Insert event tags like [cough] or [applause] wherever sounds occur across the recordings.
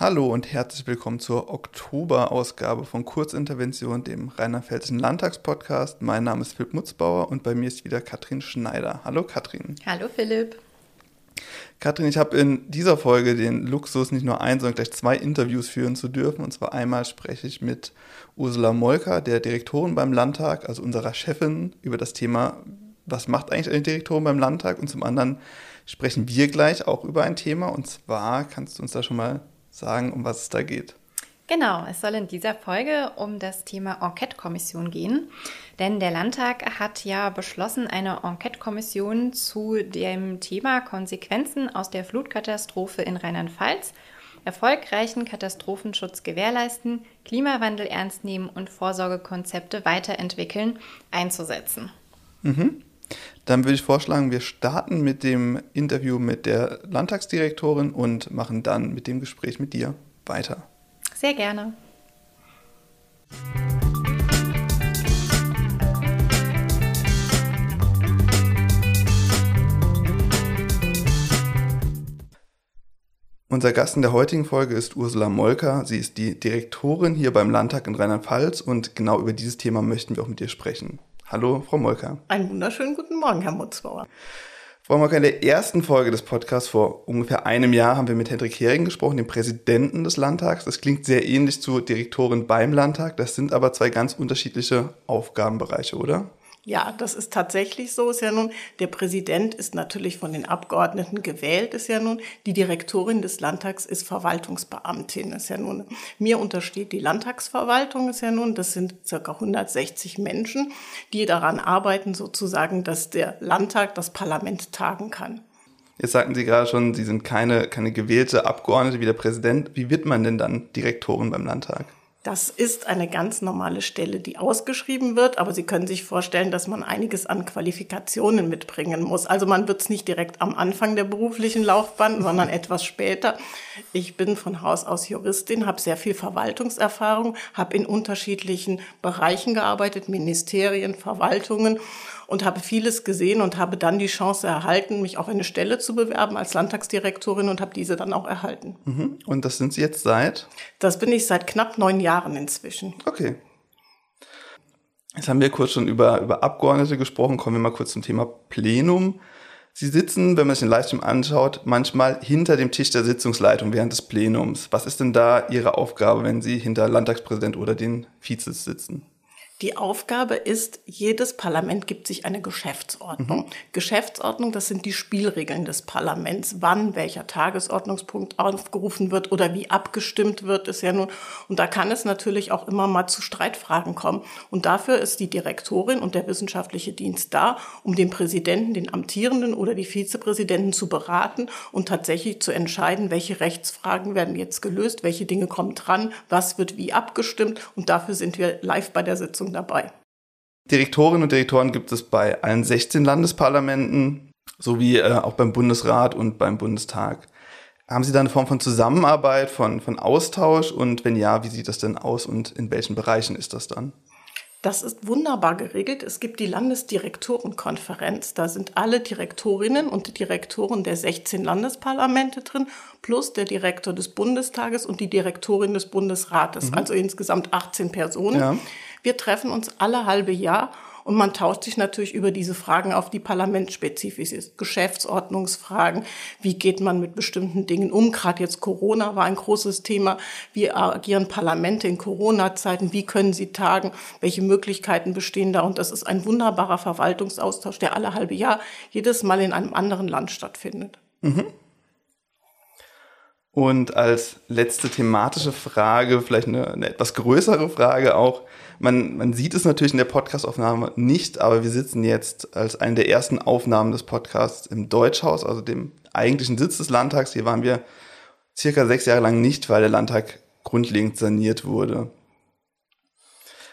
Hallo und herzlich willkommen zur Oktoberausgabe von Kurzintervention, dem Rheinland-Pfälzischen Landtagspodcast. Mein Name ist Philipp Mutzbauer und bei mir ist wieder Katrin Schneider. Hallo Katrin. Hallo Philipp. Katrin, ich habe in dieser Folge den Luxus, nicht nur ein, sondern gleich zwei Interviews führen zu dürfen. Und zwar einmal spreche ich mit Ursula Molker, der Direktorin beim Landtag, also unserer Chefin, über das Thema, was macht eigentlich eine Direktorin beim Landtag? Und zum anderen sprechen wir gleich auch über ein Thema. Und zwar kannst du uns da schon mal sagen, um was es da geht. Genau, es soll in dieser Folge um das Thema Enquete-Kommission gehen. Denn der Landtag hat ja beschlossen, eine Enquete-Kommission zu dem Thema Konsequenzen aus der Flutkatastrophe in Rheinland-Pfalz, erfolgreichen Katastrophenschutz gewährleisten, Klimawandel ernst nehmen und Vorsorgekonzepte weiterentwickeln, einzusetzen. Mhm. Dann würde ich vorschlagen, wir starten mit dem Interview mit der Landtagsdirektorin und machen dann mit dem Gespräch mit dir weiter. Sehr gerne. Unser Gast in der heutigen Folge ist Ursula Molker. Sie ist die Direktorin hier beim Landtag in Rheinland-Pfalz und genau über dieses Thema möchten wir auch mit dir sprechen. Hallo, Frau Molker. Einen wunderschönen guten Morgen, Herr Mutzbauer. Frau Molker, in der ersten Folge des Podcasts vor ungefähr einem Jahr haben wir mit Hendrik Hering gesprochen, dem Präsidenten des Landtags. Das klingt sehr ähnlich zu Direktorin beim Landtag. Das sind aber zwei ganz unterschiedliche Aufgabenbereiche, oder? Ja, das ist tatsächlich so. Ist ja nun, der Präsident ist natürlich von den Abgeordneten gewählt, ist ja nun, die Direktorin des Landtags ist Verwaltungsbeamtin, ist ja nun, mir untersteht die Landtagsverwaltung, ist ja nun, das sind circa 160 Menschen, die daran arbeiten, sozusagen, dass der Landtag, das Parlament tagen kann. Jetzt sagten Sie gerade schon, Sie sind keine, keine gewählte Abgeordnete wie der Präsident. Wie wird man denn dann Direktorin beim Landtag? Das ist eine ganz normale Stelle, die ausgeschrieben wird, aber Sie können sich vorstellen, dass man einiges an Qualifikationen mitbringen muss. Also man wird es nicht direkt am Anfang der beruflichen Laufbahn, [laughs] sondern etwas später. Ich bin von Haus aus Juristin, habe sehr viel Verwaltungserfahrung, habe in unterschiedlichen Bereichen gearbeitet, Ministerien, Verwaltungen und habe vieles gesehen und habe dann die Chance erhalten, mich auf eine Stelle zu bewerben als Landtagsdirektorin und habe diese dann auch erhalten. Mhm. Und das sind Sie jetzt seit? Das bin ich seit knapp neun Jahren inzwischen. Okay. Jetzt haben wir kurz schon über, über Abgeordnete gesprochen. Kommen wir mal kurz zum Thema Plenum. Sie sitzen, wenn man sich den Livestream anschaut, manchmal hinter dem Tisch der Sitzungsleitung während des Plenums. Was ist denn da Ihre Aufgabe, wenn Sie hinter Landtagspräsident oder den Vizes sitzen? Die Aufgabe ist, jedes Parlament gibt sich eine Geschäftsordnung. Mhm. Geschäftsordnung, das sind die Spielregeln des Parlaments. Wann welcher Tagesordnungspunkt aufgerufen wird oder wie abgestimmt wird, ist ja nun. Und da kann es natürlich auch immer mal zu Streitfragen kommen. Und dafür ist die Direktorin und der wissenschaftliche Dienst da, um den Präsidenten, den amtierenden oder die Vizepräsidenten zu beraten und tatsächlich zu entscheiden, welche Rechtsfragen werden jetzt gelöst, welche Dinge kommen dran, was wird wie abgestimmt. Und dafür sind wir live bei der Sitzung Sitzung dabei. Direktorinnen und Direktoren gibt es bei allen 16 Landesparlamenten sowie äh, auch beim Bundesrat und beim Bundestag. Haben Sie da eine Form von Zusammenarbeit, von, von Austausch und wenn ja, wie sieht das denn aus und in welchen Bereichen ist das dann? Das ist wunderbar geregelt. Es gibt die Landesdirektorenkonferenz. Da sind alle Direktorinnen und Direktoren der 16 Landesparlamente drin, plus der Direktor des Bundestages und die Direktorin des Bundesrates. Mhm. Also insgesamt 18 Personen. Ja. Wir treffen uns alle halbe Jahr und man tauscht sich natürlich über diese Fragen auf, die parlamentsspezifisch ist. Geschäftsordnungsfragen, wie geht man mit bestimmten Dingen um? Gerade jetzt Corona war ein großes Thema. Wie agieren Parlamente in Corona-Zeiten? Wie können sie tagen? Welche Möglichkeiten bestehen da? Und das ist ein wunderbarer Verwaltungsaustausch, der alle halbe Jahr jedes Mal in einem anderen Land stattfindet. Mhm. Und als letzte thematische Frage, vielleicht eine, eine, etwas größere Frage auch. Man, man sieht es natürlich in der Podcastaufnahme nicht, aber wir sitzen jetzt als eine der ersten Aufnahmen des Podcasts im Deutschhaus, also dem eigentlichen Sitz des Landtags. Hier waren wir circa sechs Jahre lang nicht, weil der Landtag grundlegend saniert wurde.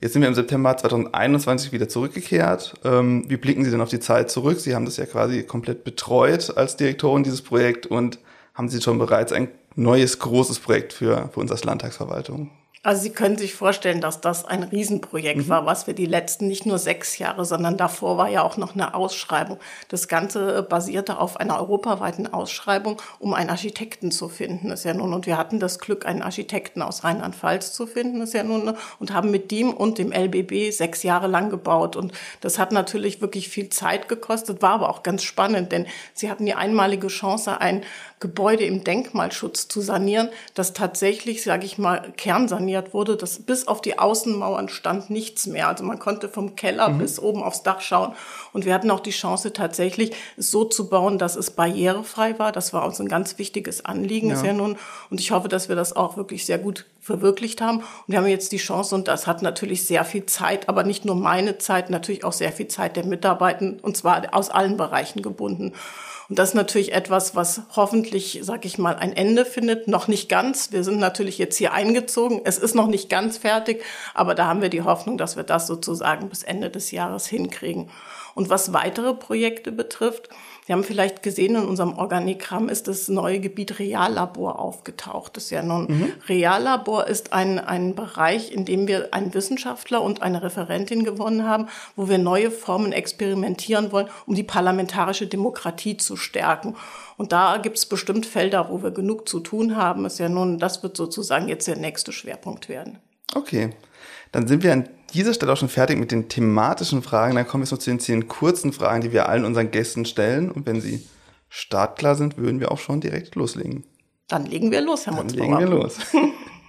Jetzt sind wir im September 2021 wieder zurückgekehrt. Ähm, wie blicken Sie denn auf die Zeit zurück? Sie haben das ja quasi komplett betreut als Direktorin dieses Projekt und haben Sie schon bereits ein neues großes Projekt für, für uns als Landtagsverwaltung? Also Sie können sich vorstellen, dass das ein Riesenprojekt mhm. war, was wir die letzten nicht nur sechs Jahre, sondern davor war ja auch noch eine Ausschreibung. Das Ganze basierte auf einer europaweiten Ausschreibung, um einen Architekten zu finden, ist ja nun. Und wir hatten das Glück, einen Architekten aus Rheinland-Pfalz zu finden, ist ja nun. Und haben mit dem und dem LBB sechs Jahre lang gebaut. Und das hat natürlich wirklich viel Zeit gekostet, war aber auch ganz spannend, denn Sie hatten die einmalige Chance, ein Gebäude im Denkmalschutz zu sanieren, das tatsächlich, sage ich mal, kernsaniert wurde, dass bis auf die Außenmauern stand nichts mehr. Also man konnte vom Keller mhm. bis oben aufs Dach schauen. Und wir hatten auch die Chance, tatsächlich es so zu bauen, dass es barrierefrei war. Das war uns ein ganz wichtiges Anliegen, ja. ist ja nun. Und ich hoffe, dass wir das auch wirklich sehr gut verwirklicht haben. Und wir haben jetzt die Chance, und das hat natürlich sehr viel Zeit, aber nicht nur meine Zeit, natürlich auch sehr viel Zeit der Mitarbeiter, und zwar aus allen Bereichen gebunden. Und das ist natürlich etwas, was hoffentlich, sag ich mal, ein Ende findet. Noch nicht ganz. Wir sind natürlich jetzt hier eingezogen. Es ist noch nicht ganz fertig, aber da haben wir die Hoffnung, dass wir das sozusagen bis Ende des Jahres hinkriegen. Und was weitere Projekte betrifft, Sie haben vielleicht gesehen, in unserem Organigramm ist das neue Gebiet Reallabor aufgetaucht. Das ist ja nun, mhm. Reallabor ist ein, ein Bereich, in dem wir einen Wissenschaftler und eine Referentin gewonnen haben, wo wir neue Formen experimentieren wollen, um die parlamentarische Demokratie zu stärken. Und da gibt es bestimmt Felder, wo wir genug zu tun haben. Ist ja nun, das wird sozusagen jetzt der nächste Schwerpunkt werden. Okay. Dann sind wir an dieser Stelle auch schon fertig mit den thematischen Fragen. Dann kommen wir jetzt noch zu den zehn kurzen Fragen, die wir allen unseren Gästen stellen. Und wenn sie startklar sind, würden wir auch schon direkt loslegen. Dann legen wir los, Herr Dann legen wir los.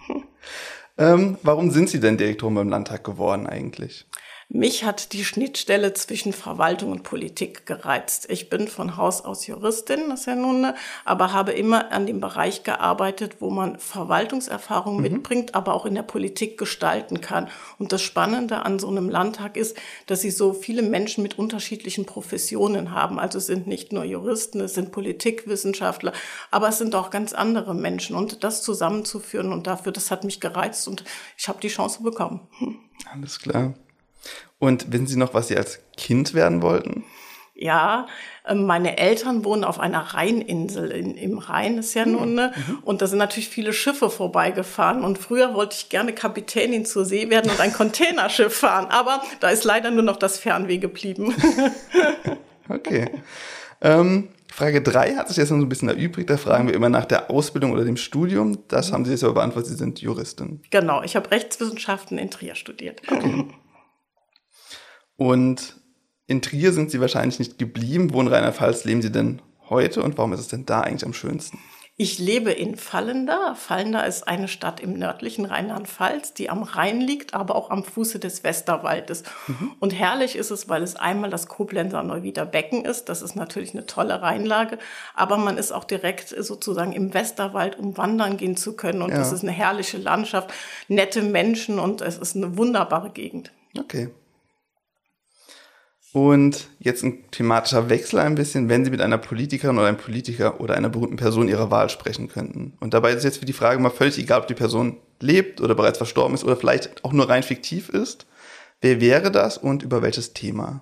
[laughs] ähm, warum sind Sie denn Direktorin beim Landtag geworden eigentlich? Mich hat die Schnittstelle zwischen Verwaltung und Politik gereizt. Ich bin von Haus aus Juristin, das ist ja nun, aber habe immer an dem Bereich gearbeitet, wo man Verwaltungserfahrung mhm. mitbringt, aber auch in der Politik gestalten kann. Und das Spannende an so einem Landtag ist, dass sie so viele Menschen mit unterschiedlichen Professionen haben. Also es sind nicht nur Juristen, es sind Politikwissenschaftler, aber es sind auch ganz andere Menschen. Und das zusammenzuführen und dafür, das hat mich gereizt und ich habe die Chance bekommen. Alles klar. Und wissen Sie noch, was Sie als Kind werden wollten? Ja, ähm, meine Eltern wohnen auf einer Rheininsel in, im Rhein, ist ja nun, ne? Mhm. Und da sind natürlich viele Schiffe vorbeigefahren. Und früher wollte ich gerne Kapitänin zur See werden und ein [laughs] Containerschiff fahren. Aber da ist leider nur noch das Fernweh geblieben. [laughs] okay. Ähm, Frage 3 hat sich jetzt noch so ein bisschen erübrigt. Da fragen wir immer nach der Ausbildung oder dem Studium. Das haben Sie jetzt aber beantwortet. Sie sind Juristin. Genau. Ich habe Rechtswissenschaften in Trier studiert. Okay. [laughs] Und in Trier sind Sie wahrscheinlich nicht geblieben. Wo in Rheinland-Pfalz leben Sie denn heute und warum ist es denn da eigentlich am schönsten? Ich lebe in Fallenda. Fallenda ist eine Stadt im nördlichen Rheinland-Pfalz, die am Rhein liegt, aber auch am Fuße des Westerwaldes. Mhm. Und herrlich ist es, weil es einmal das Koblenzer Neuwieder Becken ist. Das ist natürlich eine tolle Rheinlage. Aber man ist auch direkt sozusagen im Westerwald, um wandern gehen zu können. Und es ja. ist eine herrliche Landschaft, nette Menschen und es ist eine wunderbare Gegend. Okay. Und jetzt ein thematischer Wechsel ein bisschen, wenn Sie mit einer Politikerin oder einem Politiker oder einer berühmten Person Ihrer Wahl sprechen könnten. Und dabei ist jetzt für die Frage mal völlig egal, ob die Person lebt oder bereits verstorben ist oder vielleicht auch nur rein fiktiv ist. Wer wäre das und über welches Thema?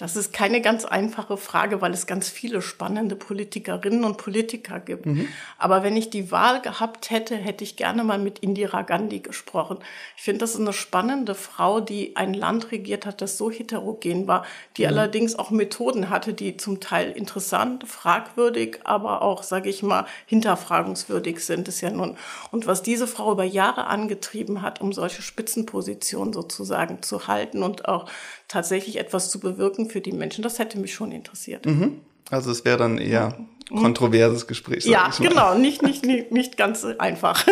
Das ist keine ganz einfache Frage, weil es ganz viele spannende Politikerinnen und Politiker gibt. Mhm. Aber wenn ich die Wahl gehabt hätte, hätte ich gerne mal mit Indira Gandhi gesprochen. Ich finde, das ist eine spannende Frau, die ein Land regiert hat, das so heterogen war, die mhm. allerdings auch Methoden hatte, die zum Teil interessant, fragwürdig, aber auch, sage ich mal, hinterfragungswürdig sind. Es ja nun. Und was diese Frau über Jahre angetrieben hat, um solche Spitzenpositionen sozusagen zu halten und auch tatsächlich etwas zu bewirken für die Menschen, das hätte mich schon interessiert. Mhm. Also es wäre dann eher mhm. kontroverses Gespräch. Ja, genau, nicht, nicht, nicht, nicht ganz einfach. [laughs]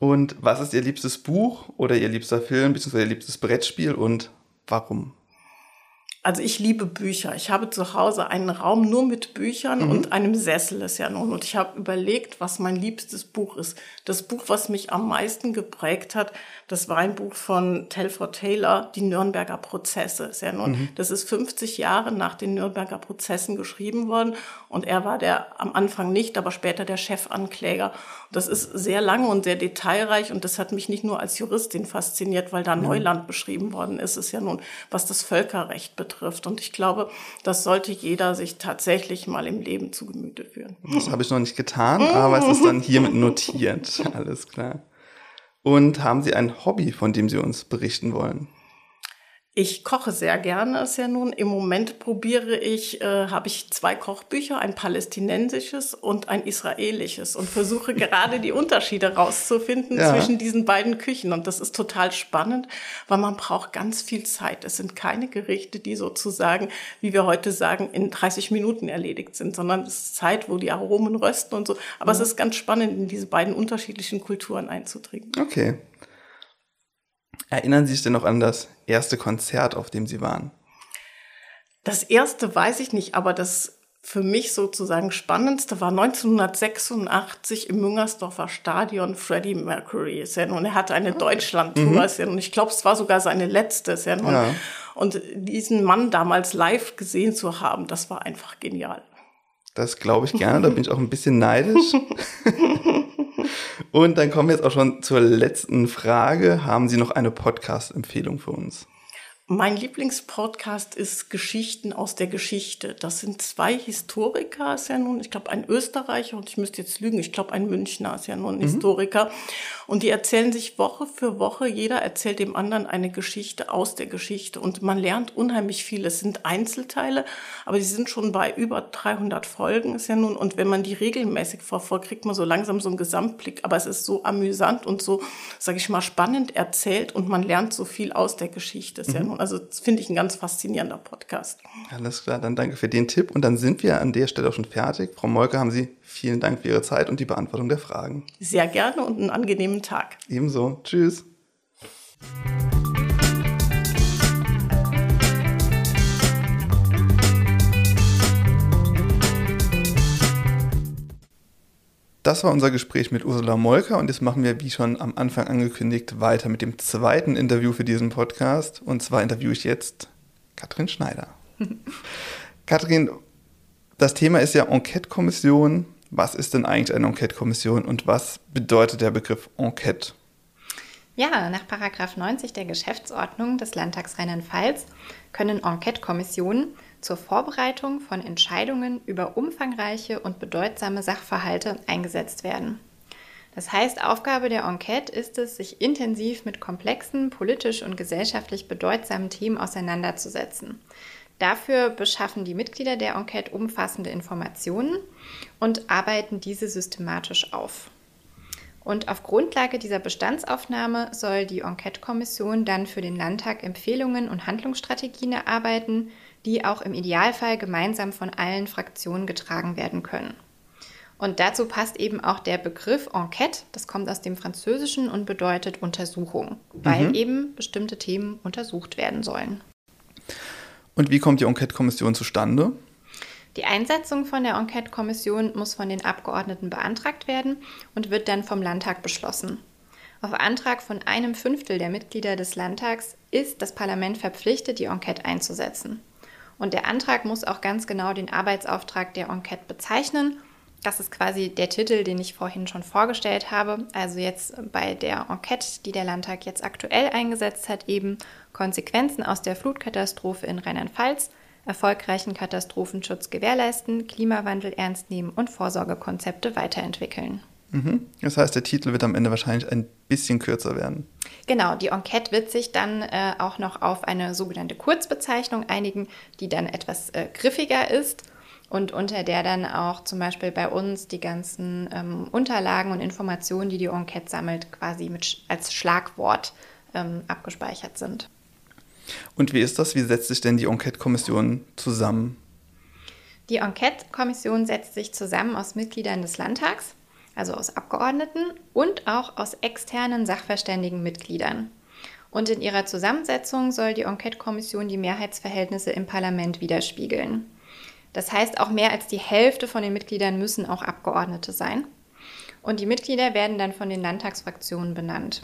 und was ist Ihr liebstes Buch oder Ihr liebster Film bzw. Ihr liebstes Brettspiel und warum? Also ich liebe Bücher. Ich habe zu Hause einen Raum nur mit Büchern mhm. und einem Sessel ist ja nun. Und ich habe überlegt, was mein liebstes Buch ist. Das Buch, was mich am meisten geprägt hat, das war ein Buch von Telford Taylor, Die Nürnberger Prozesse. Ist ja nun, mhm. Das ist 50 Jahre nach den Nürnberger Prozessen geschrieben worden. Und er war der am Anfang nicht, aber später der Chefankläger. Das ist sehr lange und sehr detailreich. Und das hat mich nicht nur als Juristin fasziniert, weil da mhm. Neuland beschrieben worden ist. ist ja nun, was das Völkerrecht betrifft betrifft. Und ich glaube, das sollte jeder sich tatsächlich mal im Leben zu Gemüte führen. Das habe ich noch nicht getan, aber es ist dann hiermit notiert. [laughs] Alles klar. Und haben Sie ein Hobby, von dem Sie uns berichten wollen? Ich koche sehr gerne, ist ja nun. Im Moment probiere ich, äh, habe ich zwei Kochbücher, ein palästinensisches und ein israelisches und versuche [laughs] gerade die Unterschiede rauszufinden ja. zwischen diesen beiden Küchen. Und das ist total spannend, weil man braucht ganz viel Zeit. Es sind keine Gerichte, die sozusagen, wie wir heute sagen, in 30 Minuten erledigt sind, sondern es ist Zeit, wo die Aromen rösten und so. Aber ja. es ist ganz spannend, in diese beiden unterschiedlichen Kulturen einzudringen. Okay. Erinnern Sie sich denn noch an das erste Konzert, auf dem Sie waren? Das erste weiß ich nicht, aber das für mich sozusagen spannendste war 1986 im Müngersdorfer Stadion Freddie Mercury. Und er hatte eine Deutschlandtour. Mhm. Und ich glaube, es war sogar seine letzte. Ja. Und diesen Mann damals live gesehen zu haben, das war einfach genial. Das glaube ich gerne, da bin ich auch ein bisschen neidisch. [laughs] Und dann kommen wir jetzt auch schon zur letzten Frage. Haben Sie noch eine Podcast-Empfehlung für uns? Mein Lieblingspodcast ist Geschichten aus der Geschichte. Das sind zwei Historiker, ist ja nun, ich glaube, ein Österreicher und ich müsste jetzt lügen, ich glaube, ein Münchner ist ja nun ein mhm. Historiker. Und die erzählen sich Woche für Woche, jeder erzählt dem anderen eine Geschichte aus der Geschichte. Und man lernt unheimlich viel. Es sind Einzelteile, aber sie sind schon bei über 300 Folgen, ist ja nun. Und wenn man die regelmäßig verfolgt, kriegt man so langsam so einen Gesamtblick. Aber es ist so amüsant und so, sage ich mal, spannend erzählt und man lernt so viel aus der Geschichte, ist mhm. ja nun. Also finde ich ein ganz faszinierender Podcast. Alles klar, dann danke für den Tipp. Und dann sind wir an der Stelle auch schon fertig. Frau Molke, haben Sie vielen Dank für Ihre Zeit und die Beantwortung der Fragen. Sehr gerne und einen angenehmen Tag. Ebenso. Tschüss. Das war unser Gespräch mit Ursula Molker und jetzt machen wir, wie schon am Anfang angekündigt, weiter mit dem zweiten Interview für diesen Podcast. Und zwar interviewe ich jetzt Katrin Schneider. [laughs] Katrin, das Thema ist ja Enquete-Kommission. Was ist denn eigentlich eine Enquete-Kommission und was bedeutet der Begriff Enquete? Ja, nach Paragraph 90 der Geschäftsordnung des Landtags Rheinland-Pfalz können Enquete-Kommissionen zur Vorbereitung von Entscheidungen über umfangreiche und bedeutsame Sachverhalte eingesetzt werden. Das heißt, Aufgabe der Enquete ist es, sich intensiv mit komplexen, politisch und gesellschaftlich bedeutsamen Themen auseinanderzusetzen. Dafür beschaffen die Mitglieder der Enquete umfassende Informationen und arbeiten diese systematisch auf. Und auf Grundlage dieser Bestandsaufnahme soll die Enquete-Kommission dann für den Landtag Empfehlungen und Handlungsstrategien erarbeiten, die auch im Idealfall gemeinsam von allen Fraktionen getragen werden können. Und dazu passt eben auch der Begriff Enquete, das kommt aus dem Französischen und bedeutet Untersuchung, weil mhm. eben bestimmte Themen untersucht werden sollen. Und wie kommt die Enquete-Kommission zustande? Die Einsetzung von der Enquete-Kommission muss von den Abgeordneten beantragt werden und wird dann vom Landtag beschlossen. Auf Antrag von einem Fünftel der Mitglieder des Landtags ist das Parlament verpflichtet, die Enquete einzusetzen. Und der Antrag muss auch ganz genau den Arbeitsauftrag der Enquete bezeichnen. Das ist quasi der Titel, den ich vorhin schon vorgestellt habe. Also jetzt bei der Enquete, die der Landtag jetzt aktuell eingesetzt hat, eben Konsequenzen aus der Flutkatastrophe in Rheinland-Pfalz, erfolgreichen Katastrophenschutz gewährleisten, Klimawandel ernst nehmen und Vorsorgekonzepte weiterentwickeln. Mhm. Das heißt, der Titel wird am Ende wahrscheinlich ein bisschen kürzer werden. Genau, die Enquete wird sich dann äh, auch noch auf eine sogenannte Kurzbezeichnung einigen, die dann etwas äh, griffiger ist und unter der dann auch zum Beispiel bei uns die ganzen ähm, Unterlagen und Informationen, die die Enquete sammelt, quasi mit, als Schlagwort ähm, abgespeichert sind. Und wie ist das? Wie setzt sich denn die Enquete-Kommission zusammen? Die Enquete-Kommission setzt sich zusammen aus Mitgliedern des Landtags also aus Abgeordneten und auch aus externen Sachverständigenmitgliedern. Und in ihrer Zusammensetzung soll die Enquete-Kommission die Mehrheitsverhältnisse im Parlament widerspiegeln. Das heißt, auch mehr als die Hälfte von den Mitgliedern müssen auch Abgeordnete sein. Und die Mitglieder werden dann von den Landtagsfraktionen benannt.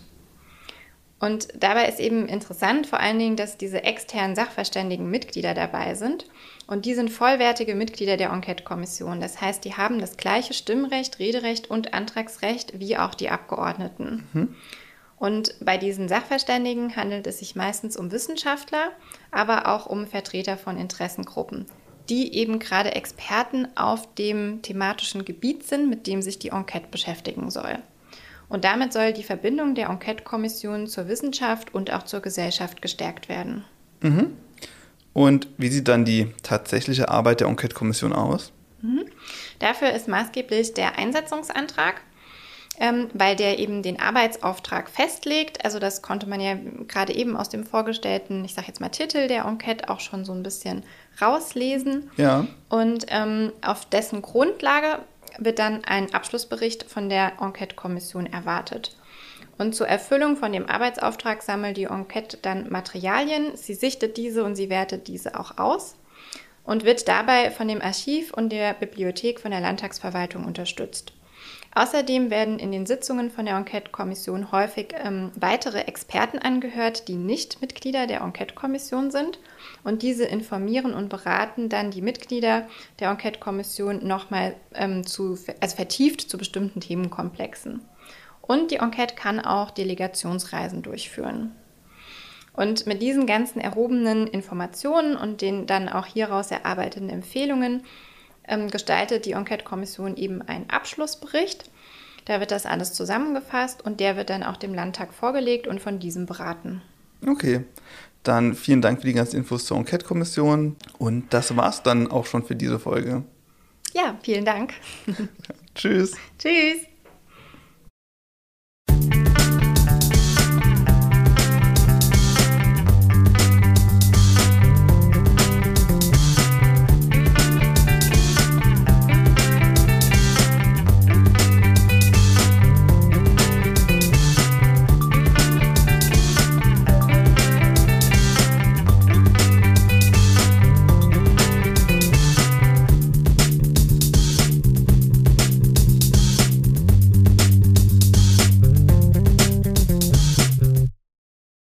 Und dabei ist eben interessant vor allen Dingen, dass diese externen Sachverständigen Mitglieder dabei sind. Und die sind vollwertige Mitglieder der Enquete-Kommission. Das heißt, die haben das gleiche Stimmrecht, Rederecht und Antragsrecht wie auch die Abgeordneten. Mhm. Und bei diesen Sachverständigen handelt es sich meistens um Wissenschaftler, aber auch um Vertreter von Interessengruppen, die eben gerade Experten auf dem thematischen Gebiet sind, mit dem sich die Enquete beschäftigen soll. Und damit soll die Verbindung der Enquete-Kommission zur Wissenschaft und auch zur Gesellschaft gestärkt werden. Mhm. Und wie sieht dann die tatsächliche Arbeit der Enquete-Kommission aus? Mhm. Dafür ist maßgeblich der Einsetzungsantrag ähm, weil der eben den Arbeitsauftrag festlegt. Also das konnte man ja gerade eben aus dem vorgestellten, ich sage jetzt mal Titel der Enquete auch schon so ein bisschen rauslesen. Ja. Und ähm, auf dessen Grundlage wird dann ein Abschlussbericht von der Enquete-Kommission erwartet. Und zur Erfüllung von dem Arbeitsauftrag sammelt die Enquete dann Materialien, sie sichtet diese und sie wertet diese auch aus und wird dabei von dem Archiv und der Bibliothek von der Landtagsverwaltung unterstützt. Außerdem werden in den Sitzungen von der Enquete-Kommission häufig ähm, weitere Experten angehört, die nicht Mitglieder der Enquete-Kommission sind. Und diese informieren und beraten dann die Mitglieder der Enquete-Kommission nochmal ähm, zu, also vertieft zu bestimmten Themenkomplexen. Und die Enquete kann auch Delegationsreisen durchführen. Und mit diesen ganzen erhobenen Informationen und den dann auch hieraus erarbeiteten Empfehlungen ähm, gestaltet die Enquete-Kommission eben einen Abschlussbericht. Da wird das alles zusammengefasst und der wird dann auch dem Landtag vorgelegt und von diesem beraten. Okay, dann vielen Dank für die ganzen Infos zur Enquete-Kommission und das war's dann auch schon für diese Folge. Ja, vielen Dank. [laughs] Tschüss. Tschüss.